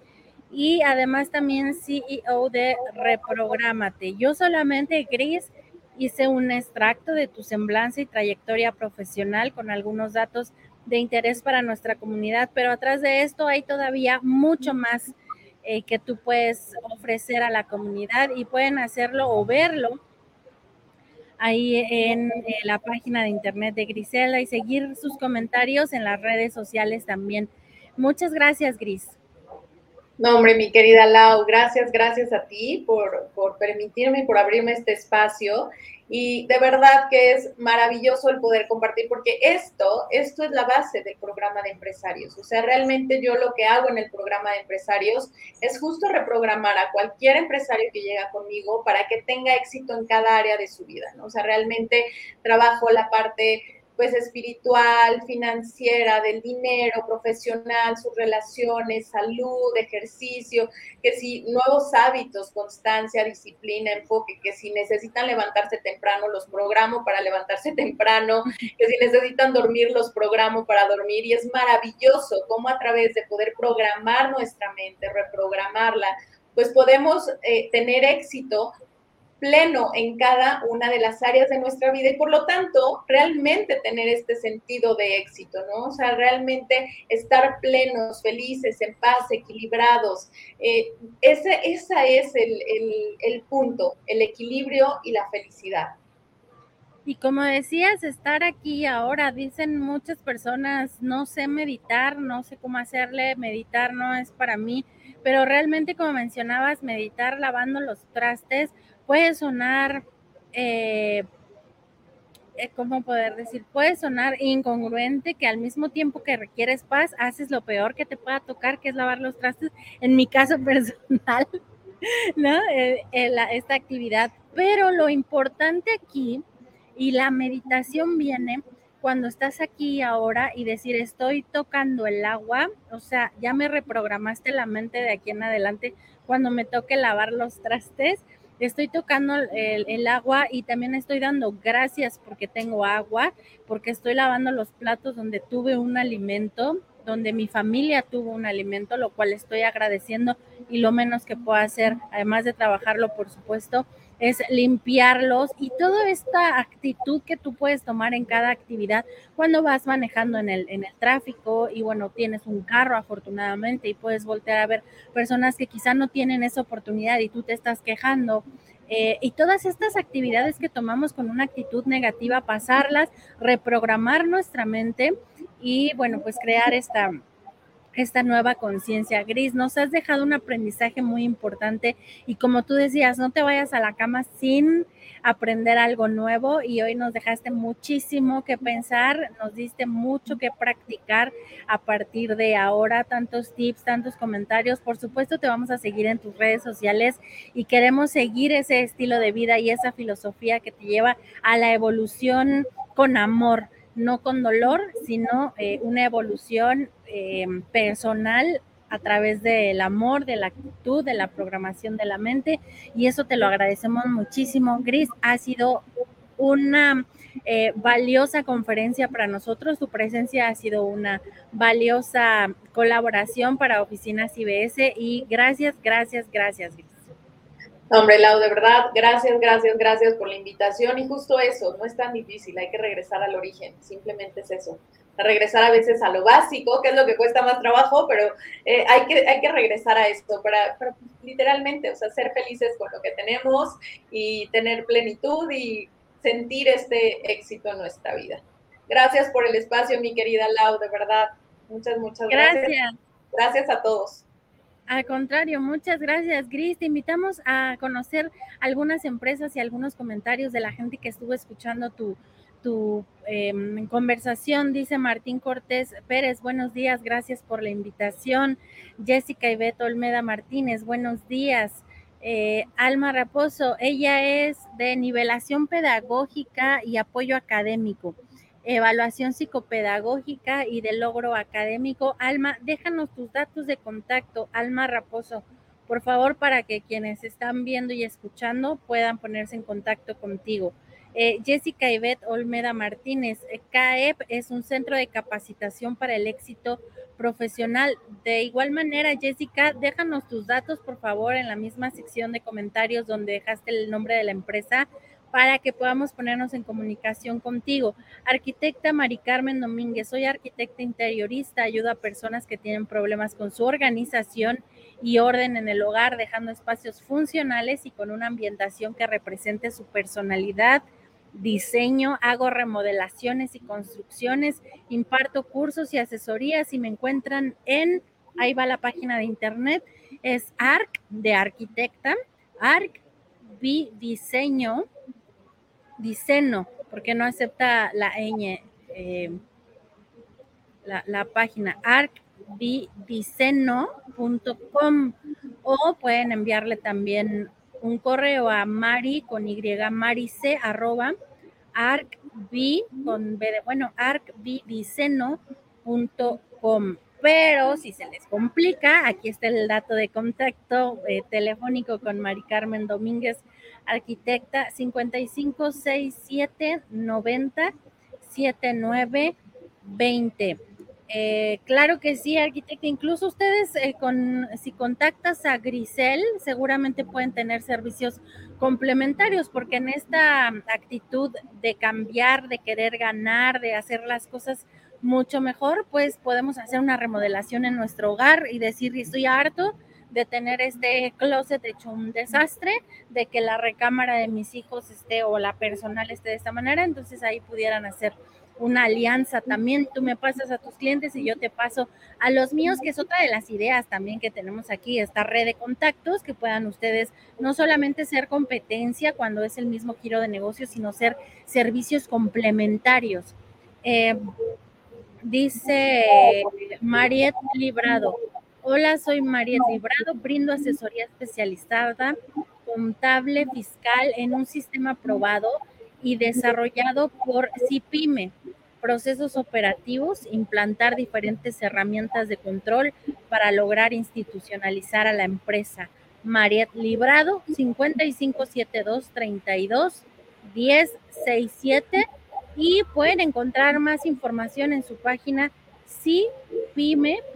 y además también CEO de Reprográmate. Yo solamente, Gris, hice un extracto de tu semblanza y trayectoria profesional con algunos datos de interés para nuestra comunidad, pero atrás de esto hay todavía mucho más eh, que tú puedes ofrecer a la comunidad y pueden hacerlo o verlo ahí en eh, la página de internet de Grisela y seguir sus comentarios en las redes sociales también. Muchas gracias, Gris. No, hombre, mi querida Lau, gracias, gracias a ti por, por permitirme por abrirme este espacio y de verdad que es maravilloso el poder compartir, porque esto, esto es la base del programa de empresarios. O sea, realmente yo lo que hago en el programa de empresarios es justo reprogramar a cualquier empresario que llega conmigo para que tenga éxito en cada área de su vida, ¿no? O sea, realmente trabajo la parte pues espiritual, financiera, del dinero, profesional, sus relaciones, salud, ejercicio, que si nuevos hábitos, constancia, disciplina, enfoque, que si necesitan levantarse temprano, los programo para levantarse temprano, que si necesitan dormir, los programo para dormir. Y es maravilloso cómo a través de poder programar nuestra mente, reprogramarla, pues podemos eh, tener éxito pleno en cada una de las áreas de nuestra vida y por lo tanto realmente tener este sentido de éxito, ¿no? O sea, realmente estar plenos, felices, en paz, equilibrados. Eh, ese es el, el punto, el equilibrio y la felicidad. Y como decías, estar aquí ahora, dicen muchas personas, no sé meditar, no sé cómo hacerle, meditar no es para mí, pero realmente como mencionabas, meditar lavando los trastes, puede sonar, eh, eh, ¿cómo poder decir? Puede sonar incongruente que al mismo tiempo que requieres paz, haces lo peor que te pueda tocar, que es lavar los trastes. En mi caso personal, ¿no? Eh, eh, esta actividad. Pero lo importante aquí y la meditación viene cuando estás aquí ahora y decir, estoy tocando el agua, o sea, ya me reprogramaste la mente de aquí en adelante cuando me toque lavar los trastes, estoy tocando el, agua y también estoy dando gracias porque tengo agua, porque estoy lavando los platos donde tuve un alimento, donde mi familia tuvo un alimento, lo cual estoy agradeciendo y lo menos que puedo hacer, además de trabajarlo, por supuesto, es limpiarlos y toda esta actitud que tú puedes tomar en cada actividad cuando vas manejando en el, en el tráfico y bueno, tienes un carro afortunadamente y puedes voltear a ver personas que quizá no tienen esa oportunidad y tú te estás quejando. Eh, y todas estas actividades que tomamos con una actitud negativa, pasarlas, reprogramar nuestra mente y bueno, pues crear esta, esta nueva conciencia. Gris, nos has dejado un aprendizaje muy importante y como tú decías, no te vayas a la cama sin aprender algo nuevo y hoy nos dejaste muchísimo que pensar, nos diste mucho que practicar a partir de ahora, tantos tips, tantos comentarios. Por supuesto, te vamos a seguir en tus redes sociales y queremos seguir ese estilo de vida y esa filosofía que te lleva a la evolución con amor no con dolor, sino eh, una evolución eh, personal a través del amor, de la actitud, de la programación de la mente. Y eso te lo agradecemos muchísimo. Gris, ha sido una eh, valiosa conferencia para nosotros. Tu presencia ha sido una valiosa colaboración para Oficinas IBS y gracias, gracias, gracias, Gris. Hombre, Lau, de verdad, gracias, gracias, gracias por la invitación. Y justo eso, no es tan difícil, hay que regresar al origen, simplemente es eso. Regresar a veces a lo básico, que es lo que cuesta más trabajo, pero eh, hay, que, hay que regresar a esto para, literalmente, o sea, ser felices con lo que tenemos y tener plenitud y sentir este éxito en nuestra vida. Gracias por el espacio, mi querida Lau, de verdad. Muchas, muchas gracias. Gracias, gracias a todos. Al contrario, muchas gracias, Gris. Te invitamos a conocer algunas empresas y algunos comentarios de la gente que estuvo escuchando tu, tu em, conversación. Dice Martín Cortés Pérez, buenos días, gracias por la invitación. Jessica Ibeto Olmeda Martínez, buenos días. Eh, Alma Raposo, ella es de nivelación pedagógica y apoyo académico evaluación psicopedagógica y de logro académico. Alma, déjanos tus datos de contacto, Alma Raposo, por favor, para que quienes están viendo y escuchando puedan ponerse en contacto contigo. Eh, Jessica Ivette Olmeda Martínez, eh, CAEP es un centro de capacitación para el éxito profesional. De igual manera, Jessica, déjanos tus datos, por favor, en la misma sección de comentarios donde dejaste el nombre de la empresa para que podamos ponernos en comunicación contigo. Arquitecta Mari Carmen Domínguez, soy arquitecta interiorista, ayudo a personas que tienen problemas con su organización y orden en el hogar, dejando espacios funcionales y con una ambientación que represente su personalidad, diseño, hago remodelaciones y construcciones, imparto cursos y asesorías y me encuentran en, ahí va la página de internet, es ARC de arquitecta, ARC Diseño Diceno, porque no acepta la ñ, eh, la, página arcbidiceno.com o pueden enviarle también un correo a Mari con Y, marice, arroba, arcb, con B bueno, arcbidiceno.com. Pero si se les complica, aquí está el dato de contacto eh, telefónico con Mari Carmen Domínguez arquitecta 5567 90 79 20. claro que sí, arquitecta. Incluso ustedes, eh, con, si contactas a Grisel, seguramente pueden tener servicios complementarios, porque en esta actitud de cambiar, de querer ganar, de hacer las cosas mucho mejor, pues podemos hacer una remodelación en nuestro hogar y decir, estoy harto de tener este closet hecho un desastre, de que la recámara de mis hijos esté o la personal esté de esta manera, entonces ahí pudieran hacer una alianza también. Tú me pasas a tus clientes y yo te paso a los míos, que es otra de las ideas también que tenemos aquí, esta red de contactos que puedan ustedes no solamente ser competencia cuando es el mismo giro de negocio, sino ser servicios complementarios. Eh, dice Mariette Librado, Hola, soy María Librado, brindo asesoría especializada, contable, fiscal en un sistema aprobado y desarrollado por CIPIME. Procesos operativos, implantar diferentes herramientas de control para lograr institucionalizar a la empresa. Mariet Librado, 5572 32 1067 y pueden encontrar más información en su página cipime.com.mx.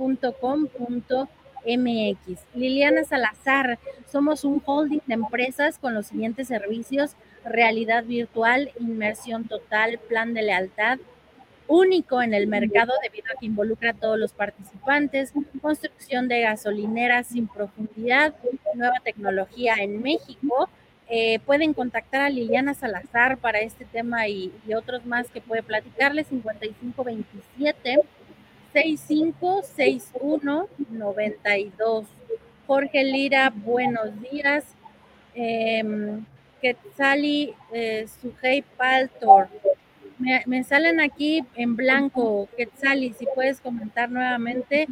Liliana Salazar, somos un holding de empresas con los siguientes servicios, realidad virtual, inmersión total, plan de lealtad, único en el mercado debido a que involucra a todos los participantes, construcción de gasolineras sin profundidad, nueva tecnología en México. Eh, pueden contactar a Liliana Salazar para este tema y, otros más que puede platicarles, 5527 656192. Jorge Lira, buenos días. Eh, Quetzali eh, Sujei Paltor. Me, salen aquí en blanco, Quetzali, si puedes comentar nuevamente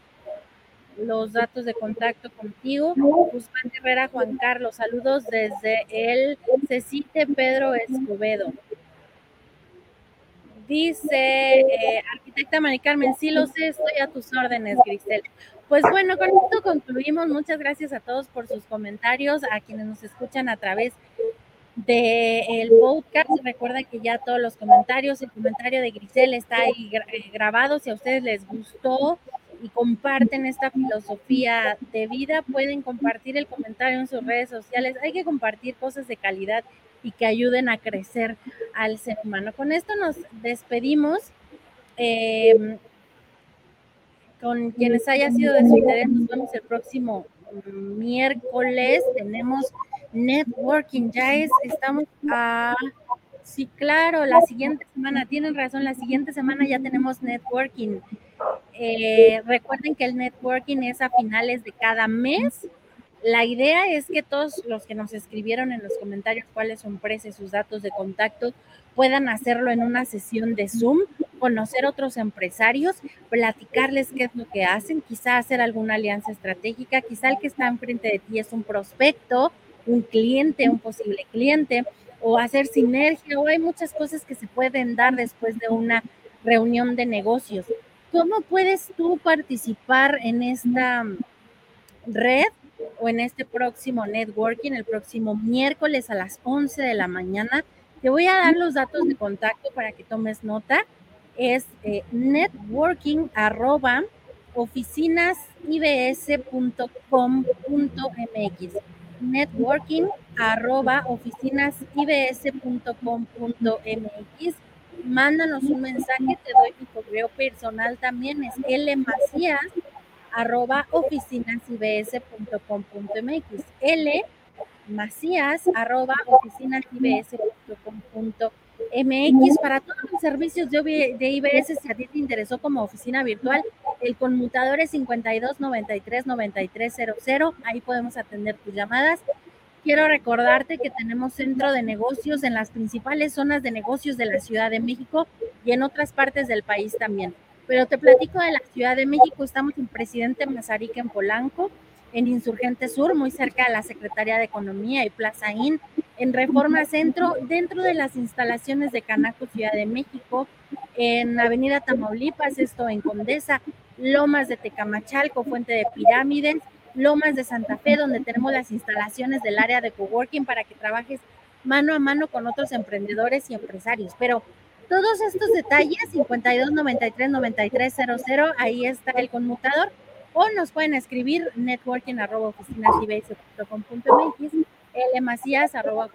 los datos de contacto contigo. Guzmán Herrera, Juan Carlos, saludos desde el Cecite Pedro Escobedo. Dice eh, arquitecta Mari Carmen, sí lo sé, estoy a tus órdenes, Grisel. Pues bueno, con esto concluimos. Muchas gracias a todos por sus comentarios, a quienes nos escuchan a través del podcast. Recuerda que ya todos los comentarios, el comentario de Grisel está ahí eh, grabado. Si a ustedes les gustó y comparten esta filosofía de vida, pueden compartir el comentario en sus redes sociales. Hay que compartir cosas de calidad y que ayuden a crecer al ser humano. Con esto nos despedimos. Em, con quienes haya sido de su interés, nos vemos el próximo miércoles. Tenemos networking, ya es, estamos a... Sí, claro, la siguiente semana, tienen razón, la siguiente semana ya tenemos networking. Eh, recuerden que el networking es a finales de cada mes la idea es que todos los que nos escribieron en los comentarios cuáles son precios, sus datos de contacto, puedan hacerlo en una sesión de Zoom, conocer otros empresarios, platicarles qué es lo que hacen, quizá hacer alguna alianza estratégica, quizá el que está enfrente de ti es un prospecto, un cliente, un posible cliente, o hacer sinergia, o hay muchas cosas que se pueden dar después de una reunión de negocios. ¿Cómo puedes tú participar en esta red? o en este próximo networking, el próximo miércoles a las 11 de la mañana. Te voy a dar los datos de contacto para que tomes nota. Es eh, networking arroba oficinasibs.com.mx. Networking arroba oficinasibs.com.mx. Mándanos un mensaje, te doy mi correo personal también, es lmacías arroba oficinasibs.com.mx. L Macías arroba oficinasibs.com.mx para todos los servicios de, IBS si a ti te interesó como oficina virtual el conmutador es 52 93 93 00 ahí podemos atender tus llamadas quiero recordarte que tenemos centro de negocios en las principales zonas de negocios de la Ciudad de México y en otras partes del país también. Pero te platico de la Ciudad de México, estamos en Presidente Mazarica en Polanco, en Insurgente Sur, muy cerca de la Secretaría de Economía y Plaza IN, en Reforma Centro, dentro de las instalaciones de Canaco, Ciudad de México, en Avenida Tamaulipas, esto en Condesa, Lomas de Tecamachalco, Fuente de Pirámides, Lomas de Santa Fe, donde tenemos las instalaciones del área de coworking para que trabajes mano a mano con otros emprendedores y empresarios. Pero todos estos detalles, 52 93 93 00, ahí está el conmutador, o nos pueden escribir networking arroba oficinasibs.com.mx, lmacías arroba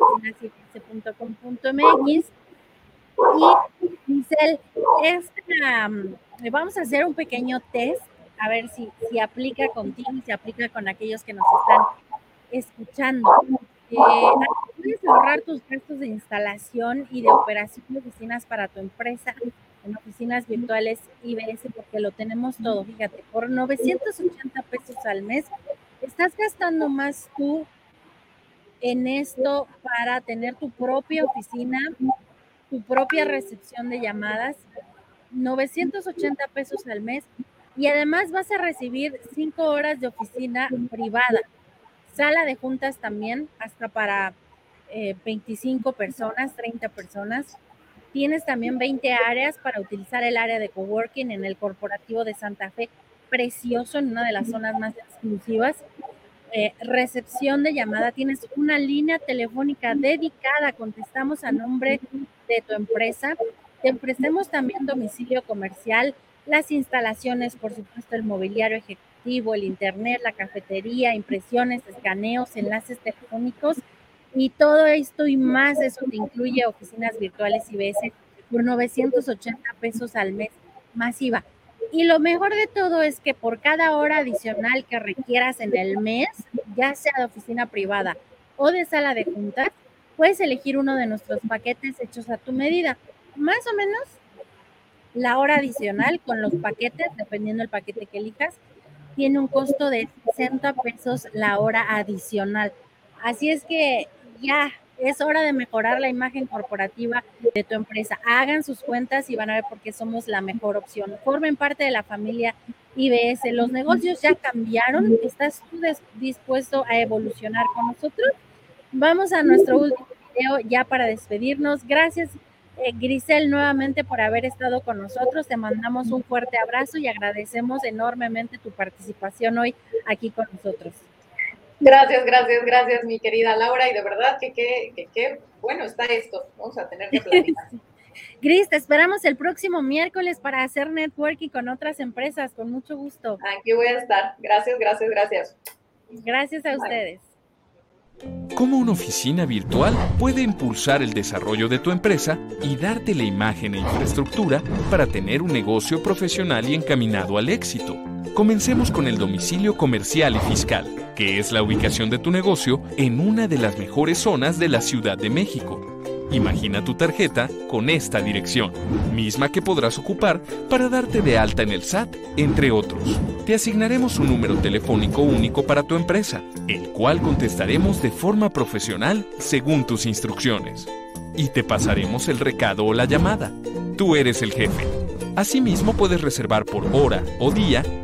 y Giselle, esta, um, vamos a hacer un pequeño test, a ver si, si aplica contigo y si aplica con aquellos que nos están escuchando. Eh, puedes ahorrar tus gastos de instalación y de operación de oficinas para tu empresa en oficinas virtuales IBS porque lo tenemos todo. Fíjate, por 980 pesos al mes, estás gastando más tú en esto para tener tu propia oficina, tu propia recepción de llamadas. 980 pesos al mes Y además vas a recibir cinco horas de oficina privada, sala de juntas también, hasta para 25 eh, personas, 30 personas. Tienes también 20 áreas para utilizar el área de coworking en el corporativo de Santa Fe, precioso, en una de las zonas más exclusivas. Eh, recepción de llamada, tienes una línea telefónica dedicada, contestamos a nombre de tu empresa. Te ofrecemos también domicilio comercial, las instalaciones, por supuesto, el mobiliario ejecutivo, el internet, la cafetería, impresiones, escaneos, enlaces telefónicos y todo esto y más, eso te incluye oficinas virtuales IBS por 980 pesos al mes masiva. Y lo mejor de todo es que por cada hora adicional que requieras en el mes, ya sea de oficina privada o de sala de juntas, puedes elegir uno de nuestros paquetes hechos a tu medida. Más o menos la hora adicional con los paquetes, dependiendo del paquete que elijas, tiene un costo de 60 pesos la hora adicional. Así es que ya es hora de mejorar la imagen corporativa de tu empresa. Hagan sus cuentas y van a ver por qué somos la mejor opción. Formen parte de la familia IBS. Los negocios ya cambiaron. ¿Estás tú dispuesto a evolucionar con nosotros? Vamos a nuestro último video ya para despedirnos. Gracias, eh, Grisel, nuevamente por haber estado con nosotros. Te mandamos un fuerte abrazo y agradecemos enormemente tu participación hoy aquí con nosotros. Gracias, gracias, gracias, mi querida Laura. Y de verdad que qué bueno está esto. Vamos a tener que platicar. Gris, te esperamos el próximo miércoles para hacer networking con otras empresas, con mucho gusto. Aquí voy a estar. Gracias, gracias, gracias. Gracias a ustedes. ¿Cómo una oficina virtual puede impulsar el desarrollo de tu empresa y darte la imagen e infraestructura para tener un negocio profesional y encaminado al éxito? Comencemos con el domicilio comercial y fiscal, que es la ubicación de tu negocio en una de las mejores zonas de la Ciudad de México. Imagina tu tarjeta con esta dirección, misma que podrás ocupar para darte de alta en el SAT, entre otros. Te asignaremos un número telefónico único para tu empresa, el cual contestaremos de forma profesional según tus instrucciones. Y te pasaremos el recado o la llamada. Tú eres el jefe. Asimismo puedes reservar por hora o día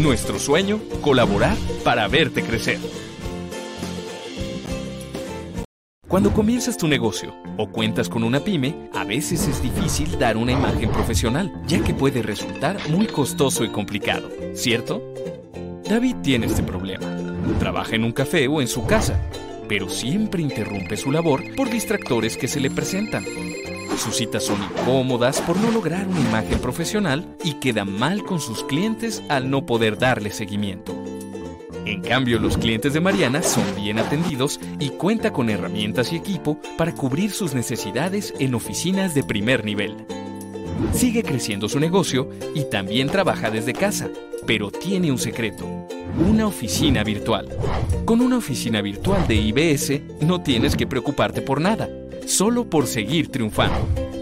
Nuestro sueño, colaborar para verte crecer. Cuando comienzas tu negocio o cuentas con una pyme, a veces es difícil dar una imagen profesional, ya que puede resultar muy costoso y complicado, ¿cierto? David tiene este problema. Trabaja en un café o en su casa, pero siempre interrumpe su labor por distractores que se le presentan. Sus citas son incómodas por no lograr una imagen profesional y queda mal con sus clientes al no poder darle seguimiento. En cambio, los clientes de Mariana son bien atendidos y cuenta con herramientas y equipo para cubrir sus necesidades en oficinas de primer nivel. Sigue creciendo su negocio y también trabaja desde casa, pero tiene un secreto, una oficina virtual. Con una oficina virtual de IBS no tienes que preocuparte por nada solo por seguir triunfando.